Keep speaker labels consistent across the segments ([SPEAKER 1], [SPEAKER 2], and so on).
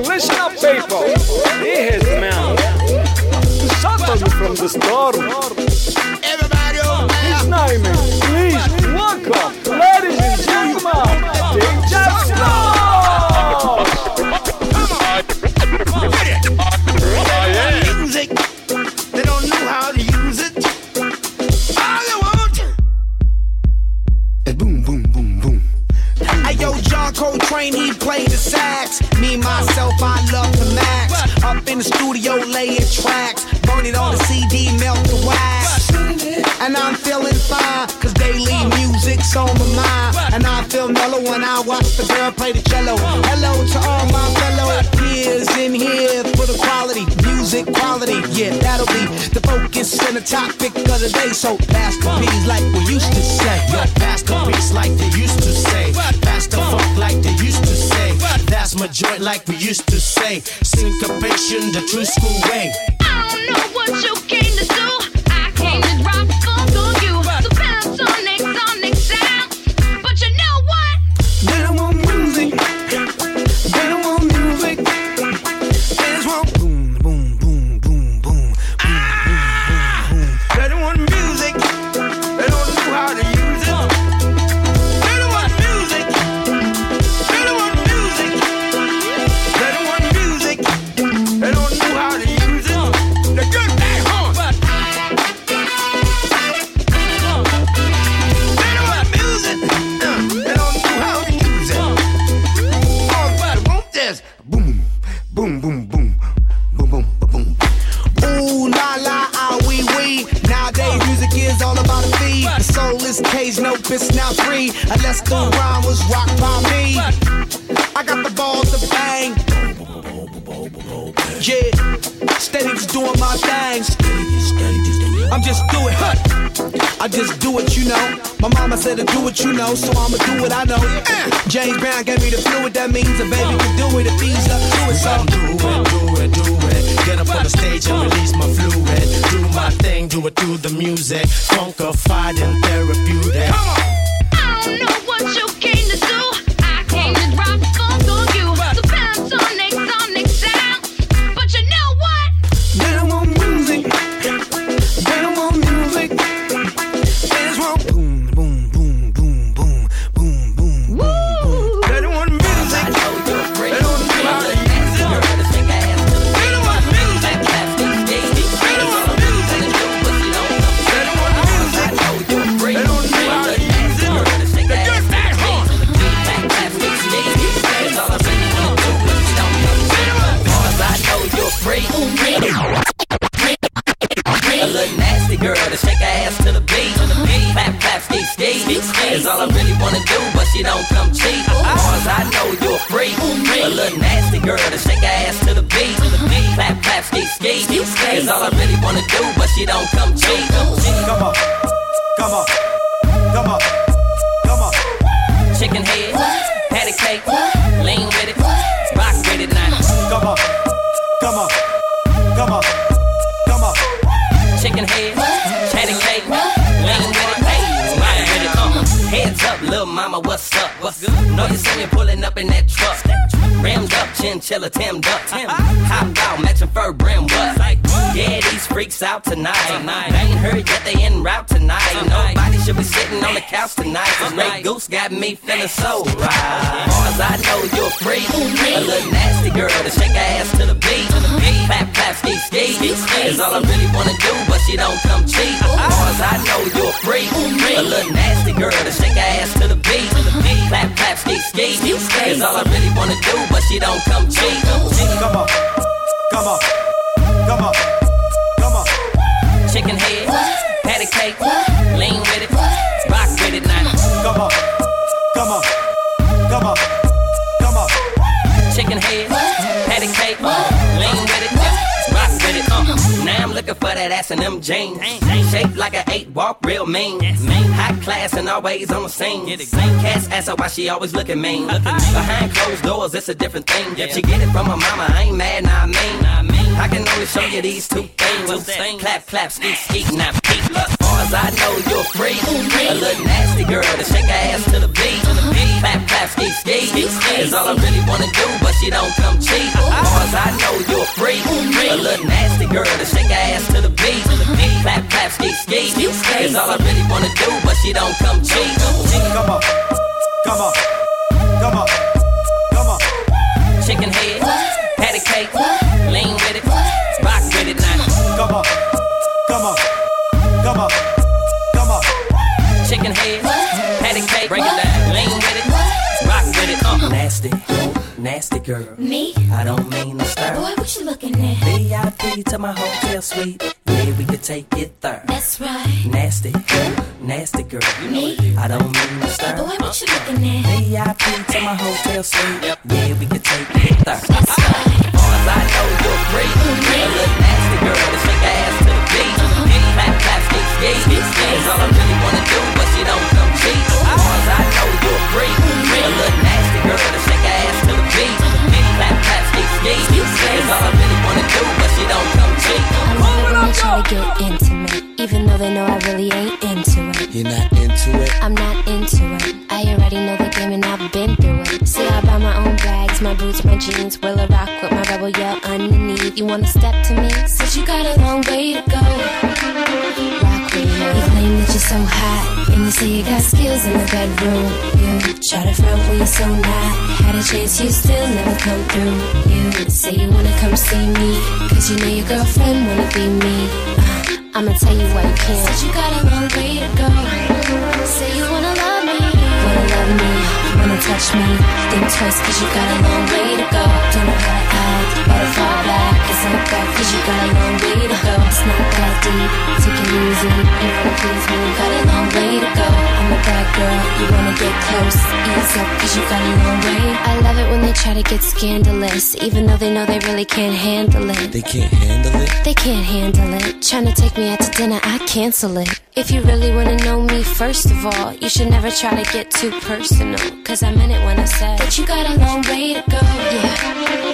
[SPEAKER 1] Listen up, people. He has man. You from the storm.
[SPEAKER 2] Everybody.
[SPEAKER 1] His name is, please, welcome, ladies and gentlemen, DJ!
[SPEAKER 2] Music. They don't know how to use it. All they want is boom, boom, boom, boom. Hey yo, John Coltrane, he played the sax. Me, myself, I love the max. Up in the studio, laying tracks. Burn it on the CD, melt the wax. And I'm feeling fine, cause daily music's on my mind. And I feel mellow when I watch the girl play the cello. Hello to all my fellow peers in here for the quality, music quality. Yeah, that'll be the focus and the topic of the day. So, P's like we used to say.
[SPEAKER 3] Beats like they used to say. Funk like they used to say. That's my joint like we used to say. Syncopation, the true school way.
[SPEAKER 4] I don't know what you came
[SPEAKER 2] Just doing, huh? I just do what you know. My mama said to do what you know, so I'ma do what I know. Uh, James Brown gave me the fluid, that means a baby can do it if he's up to it. So
[SPEAKER 3] Do it, do it, do it. Get up on the stage and release my fluid. Do my thing, do it through the music. Funkified and therapeutic.
[SPEAKER 4] I don't know what you came to do.
[SPEAKER 5] What's up? What's good? Know you see me pulling up in that truck. Rammed up, chinchilla, Tim Duck. Hop out, matching fur brim, what? Yeah, these freaks out tonight. They ain't heard yet, they en route tonight. Nobody should be sitting on the couch tonight. Cause Grey Goose got me feeling so right. Cause I know you're free. A little nasty girl to shake her ass to the beat. Clap, clap, ski, ski. Is all I really wanna do, but she don't come cheap. Cause I know you're free. A little nasty girl to shake her ass to the beat. Clap, clap, ski, ski. Is all I really wanna do, but she don't come cheap.
[SPEAKER 3] Come on, come on, come on, come on.
[SPEAKER 5] Chicken head, patty cake, lean with it, rock with it now.
[SPEAKER 3] Come on, come on, come on, come on.
[SPEAKER 5] Chicken head, patty cake, lean with it, rock with it. Uh. Now I'm looking for that ass in them jeans, shaped like an eight walk, real mean. High class and always on the scene. Cat's ass her why she always looking mean. Behind closed doors, it's a different thing. If she get it from her mama, I ain't mad, nah, I mean. I can only show you these two things. Clap, clap, ski, ski, now peep. Far as I know, you're free. A little nasty girl to shake her ass to the beat. Clap, clap, ski, ski. Is all I really wanna do, but she she don't come cheap. As Far as I know, you're free. A little nasty girl to shake her ass to the beat. Clap, clap, ski, ski. It's all I really wanna do, but she don't come cheap.
[SPEAKER 6] Come on, come on, come on, come on.
[SPEAKER 5] Chicken head, patty cake, lean with it, rock with it now.
[SPEAKER 6] Come on, come on, come on, come on.
[SPEAKER 5] Chicken head, patty cake, break it down, lean with it, rock with it. Uh, nasty, nasty girl.
[SPEAKER 7] Me?
[SPEAKER 5] I don't mean to stir.
[SPEAKER 7] Boy, what you looking at?
[SPEAKER 5] VIP to my hotel suite. Yeah, we could take it there.
[SPEAKER 7] That's right.
[SPEAKER 5] Nasty, nasty girl.
[SPEAKER 7] you Me?
[SPEAKER 5] I don't mean to stir.
[SPEAKER 7] Boy, what you looking at?
[SPEAKER 5] VIP to my hotel suite. Yeah, we could take it there. That's right. As I know, you're free. Mm-hmm. A little nasty girl to shake ass to the beat. Uh-huh. Clap, clap, ski, ski. It's all I really wanna
[SPEAKER 7] they to get intimate, even though they know I really ain't into it.
[SPEAKER 3] You're not into it.
[SPEAKER 7] I'm not into it. I already know the game and I've been through it. See, I buy my own bags, my boots, my jeans. Will I rock with my rebel yell underneath? You wanna step to me? Since you got a long way to go. Claim that you're so hot, and you say you got skills in the bedroom. You try to front when you're so not. Had a chance, you still never come through. You say you wanna come see me, cause you know your girlfriend wanna be me. Uh, I'ma tell you why you can't. Said you got a long way to go. Say you wanna love me, wanna love me, touch me. Think twice cause you got a long way to go. Don't know how to act, better fall back. It's not back cause you got a long way to go. It's not that deep, take it easy. You wanna please me, got a long way to go. I'm a bad girl, you wanna get close. Ease up cause you got a long way. I love it when they try to get scandalous, even though they know they really can't handle it.
[SPEAKER 3] They can't handle it.
[SPEAKER 7] They can't handle it. Tryna take me out to dinner, I cancel it. If you really wanna know me, first of all, you should never try to get too personal. Cause I meant it when I said that you got a long way to go. Yeah.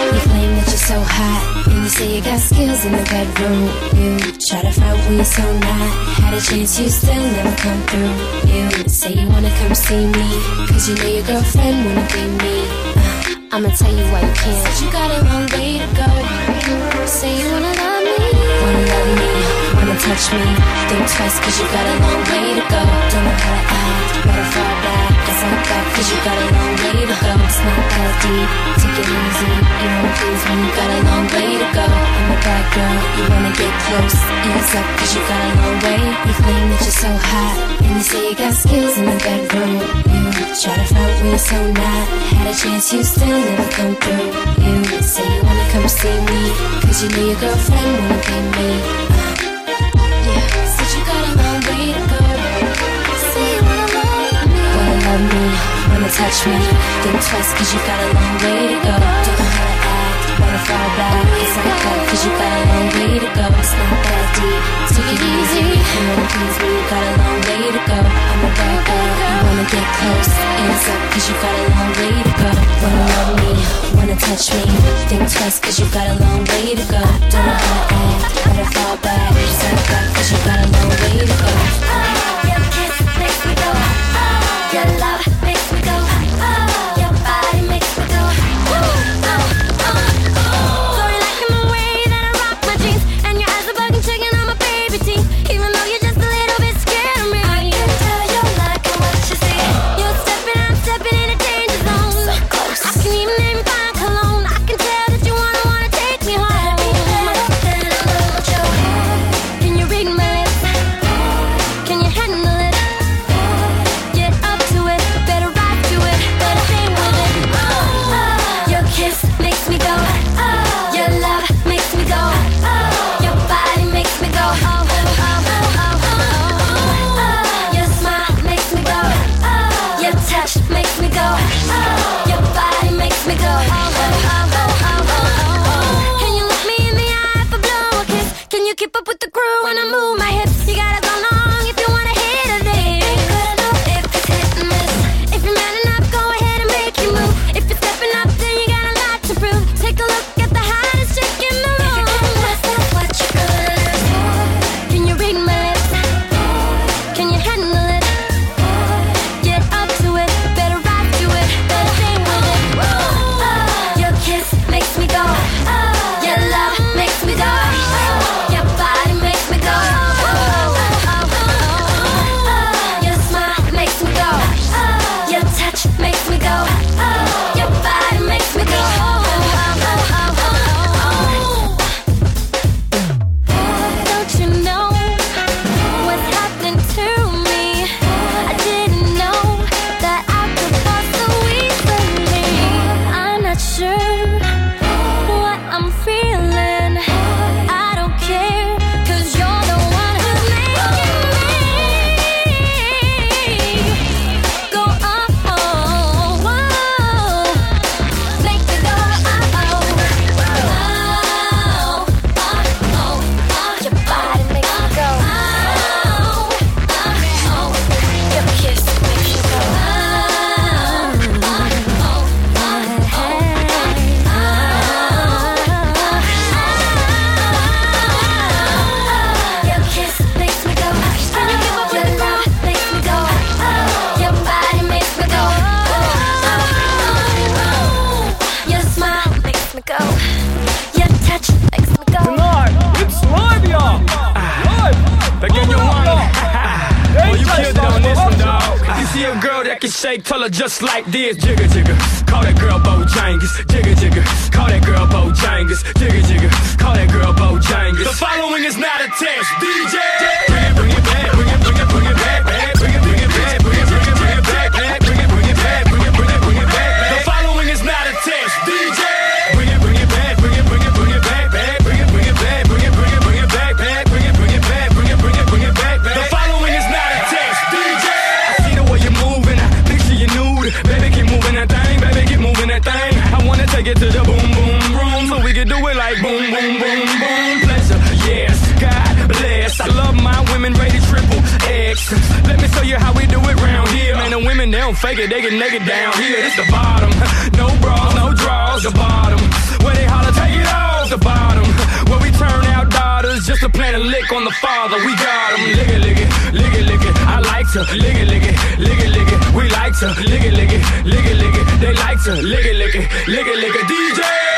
[SPEAKER 7] You claim that you're so hot, and you say you got skills in the bedroom. You try to front when you're so not. Had a chance, you still never come through. You say you wanna come see me, cause you know your girlfriend wanna be me. Uh, I'ma tell you why you can't. Said you got a long way to go. Say you wanna love me, wanna love me, wanna touch me. Think twice cause you got a long way to go. Don't know how to act, better fall back. It's cause you got a long way to go. It's not that deep, take it easy. You wanna please me, you got a long way to go. I'm a bad girl, you wanna get close. Ease up cause you got a long way. You claim that you're so hot, and you say you got skills in the bedroom. You try to front when so not. Had a chance, you still never come through. You say you wanna come see me, cause you know your girlfriend wanna be me. Wanna touch me. Think twice cause you got a long way to go. Don't know how to act, wanna fall back. It's like that cause you got a long way to go. It's not that deep, take it easy. You wanna please me, you got a long way to go. I'm a bad girl, you wanna get close. Hands up cause you got a long way to go. Wanna love me, wanna touch me. Think twice cause you got a long way to go. Don't know how to act, better fall back. It's like that cause you got a long way to go.
[SPEAKER 8] Just
[SPEAKER 1] like this. Jigga, jigga. Call that girl Bojangles. Jigga, jigga. Call that girl Bojangles. Jigga, jigga. Call that girl Bojangles. The following is not a test. DJ. Let me show you how we do it round here. Man, the women, they don't fake it. They get naked down here. It's the bottom. No bras, no draws. The bottom. Where they holler, take it off. The bottom. Where we turn out daughters just to plant a lick on the father. We got them. Lick it, lick it, lick it, lick it. I like to lick it, lick it, lick it, lick it. We like to lick it, lick it, lick it, lick it. They like to lick it, lick it, lick it, lick it. DJ,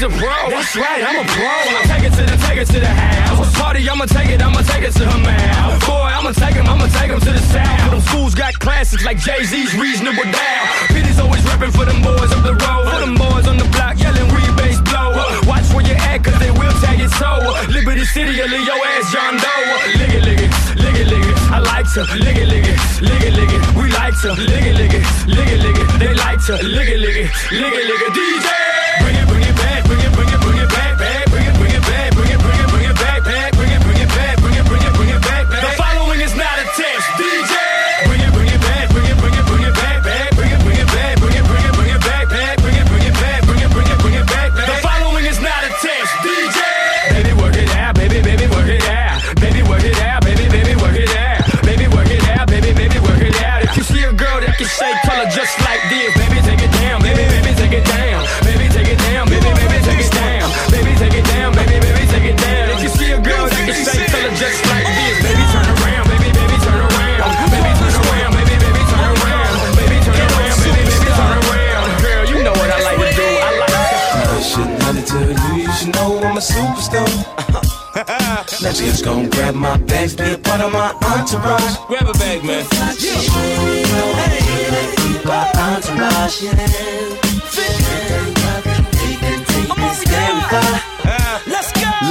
[SPEAKER 1] That's right, she's a pro. That's right, I'm a pro. I'ma take it to the, take it to the house. Party, I'ma take it, I'ma take it to her mouth. Boy, I'ma take him, I'ma take him to the south. Them fools got classics like Jay-Z's Reasonable Doubt. Peter's always repping for them boys up the road. For them boys on the block yelling rebase blow. Watch where you at, cause they will tag it so. Liberty City, or leave your ass John Doe. Lick it, lick it, lick it, lick it. I like to lick it, lick it, lick it, lick it. We like to lick it, lick it, lick it, lick it. They like to lick it, lick it, lick it, lick it. DJ,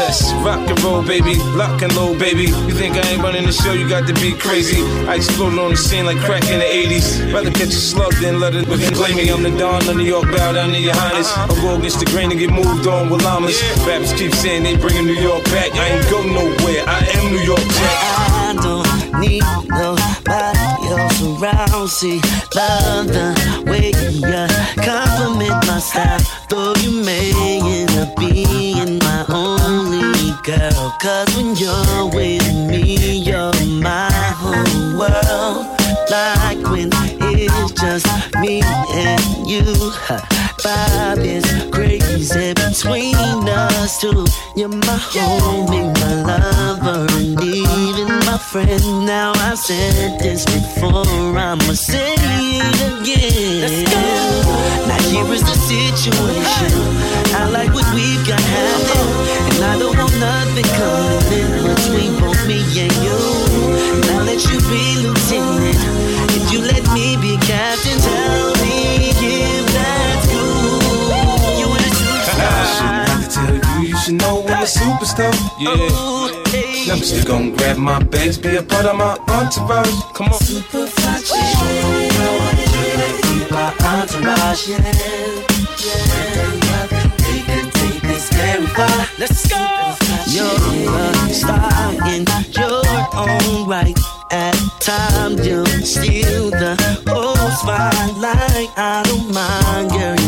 [SPEAKER 6] Let's go. Let's rock and roll, baby. Lock and load, baby. You think I ain't running the show? You got to be crazy. I exploded on the scene like crack in the 80s. Rather catch a slug than let it play me. I'm the Don of New York, bow down to your highness. I'll go against the grain and get moved on with llamas. Rappers keep saying they bringing New York back. I ain't go nowhere. I am New York Jack.
[SPEAKER 9] I don't need nobody else around. See, love the way you compliment my style. Though you may end up being my only girl. Cause when you're with me, you're my whole world. Like when it's just me and you. Vibe is crazy between us two. You're my homie, my lover, and even my friend. Now I've said this before, I'ma say it again. Let's go. Now here is the situation. I like what we've got happening, and I don't want nothing coming in between both me and you. Now let you be lieutenant, if you let me be captain,
[SPEAKER 10] should know I'm superstar.
[SPEAKER 6] Yeah.
[SPEAKER 10] Now I'm still gonna grab my bags, be a part of my entourage.
[SPEAKER 6] Come on.
[SPEAKER 9] my entourage, yeah. Yeah, we can take this very far. Let's go. You're a star in your own right. At times you steal the whole spotlight. I don't mind, girl,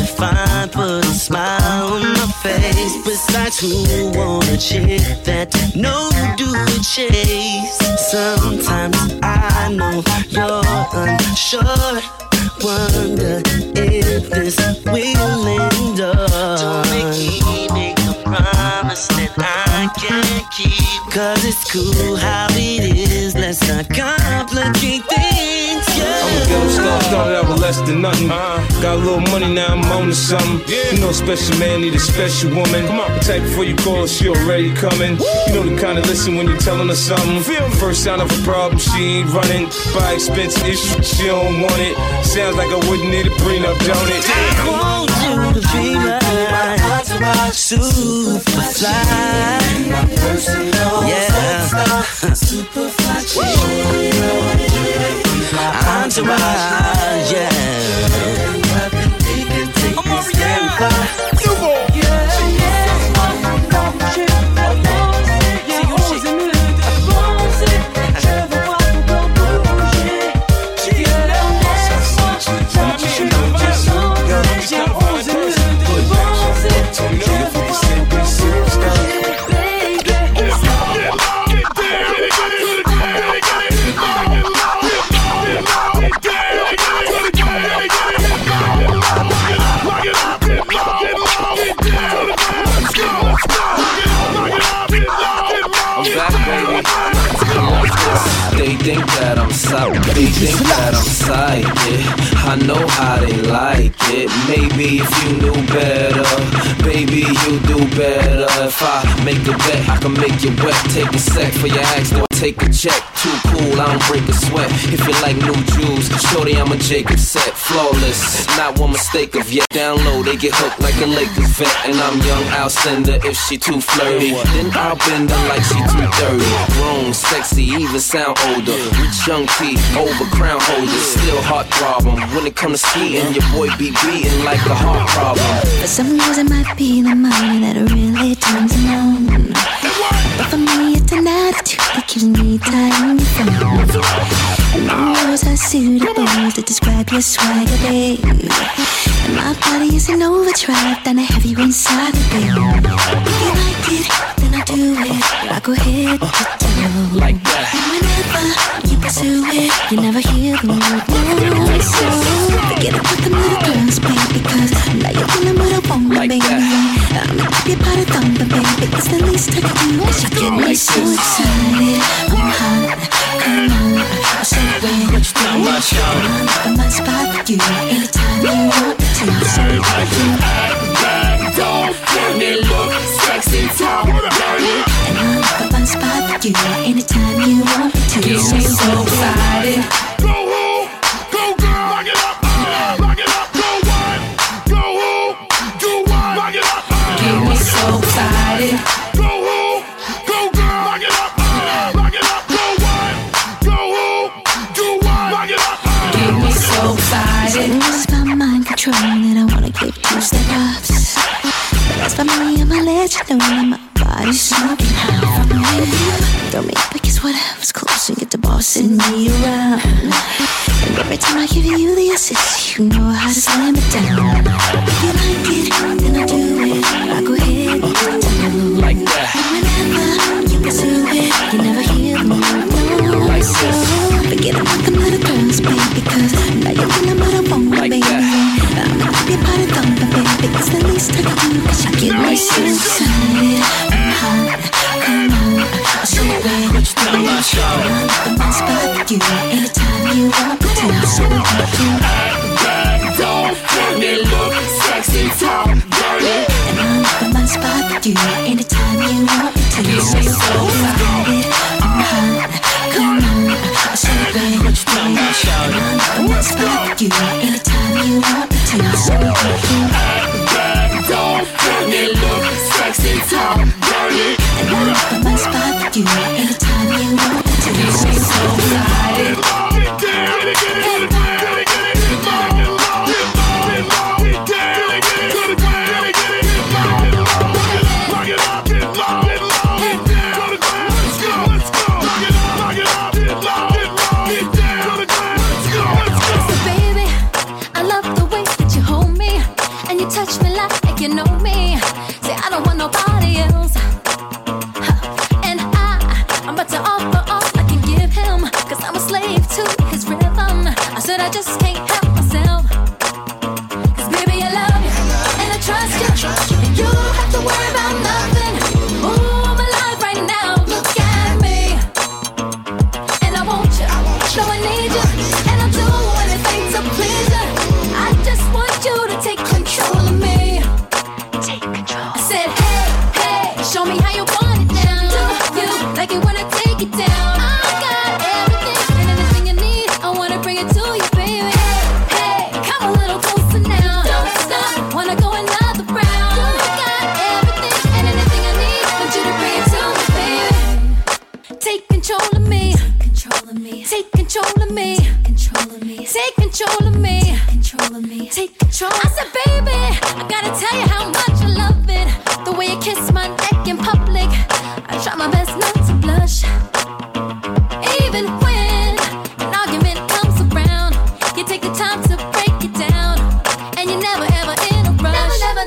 [SPEAKER 9] Besides, who want a chick that no do a chase? Sometimes I know you're unsure. wonder if this will endure. Don't make me make a promise that I can't keep. Cause it's cool how it is. Let's not complicate things.
[SPEAKER 6] Less than nothing. Got a little money now, I'm on to something. You know, a special man need a special woman. Come on, the type before you call her, she already coming. You know the kind of listen when you're telling her something. First sign of a problem, she ain't running. Buy expensive issue, she don't want it. Sounds like I wouldn't need a prenup, don't it?
[SPEAKER 9] I want you to be my superfly. My personal yeah. superfly My entourage, yeah. I'm over
[SPEAKER 11] I can make you wet. Take a sec for your axe, don't take a check. Too cool, I don't break a sweat. If you like new jewels, shorty, I'm a Jacob set. Flawless, not one mistake of yet. Download, they get hooked like a Lakers vet. And I'm young, I'll send her if she too flirty. Then I'll bend her like she too dirty. Grown, sexy, even sound older. Rich young P, over crown holders. Still heart problem. When it comes to skiing, your boy be beating like a heart problem.
[SPEAKER 8] For some reason, might be the money that really turns him on. But for me, it's an attitude that keeps me tight on your phone. And my words are suitable to describe your swagger, babe. And my body is an overdrive, then I have you inside the babe. If you like it, then I do it. I go ahead, to
[SPEAKER 11] Like that.
[SPEAKER 8] And whenever you pursue it, you never hear the word no. So forget about the little girls, babe, because now you're feeling what I want,
[SPEAKER 11] Like
[SPEAKER 8] baby.
[SPEAKER 11] that.
[SPEAKER 8] I'ma keep your body thumping, baby. It's the least I do. Cause you get me so excited. I'm hot, come on. I'm so ready. What you think?
[SPEAKER 11] my show.
[SPEAKER 8] I'm in my spot for you. Anytime you want me to. So
[SPEAKER 1] Don't let me look sexy, talk dirty.
[SPEAKER 8] And in my spot for you. Anytime you want me to.
[SPEAKER 11] Get me so excited.
[SPEAKER 8] Let you know that my body's smoking hot from you. Don't make because whatever's close and get the bossing me around. And every time I give you the assist, you know how to slam it down. You like spot for you, anytime you want to. You,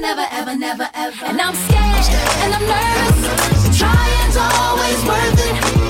[SPEAKER 4] never, never, ever, never, ever. And I'm scared and I'm nervous. Trying's always worth it.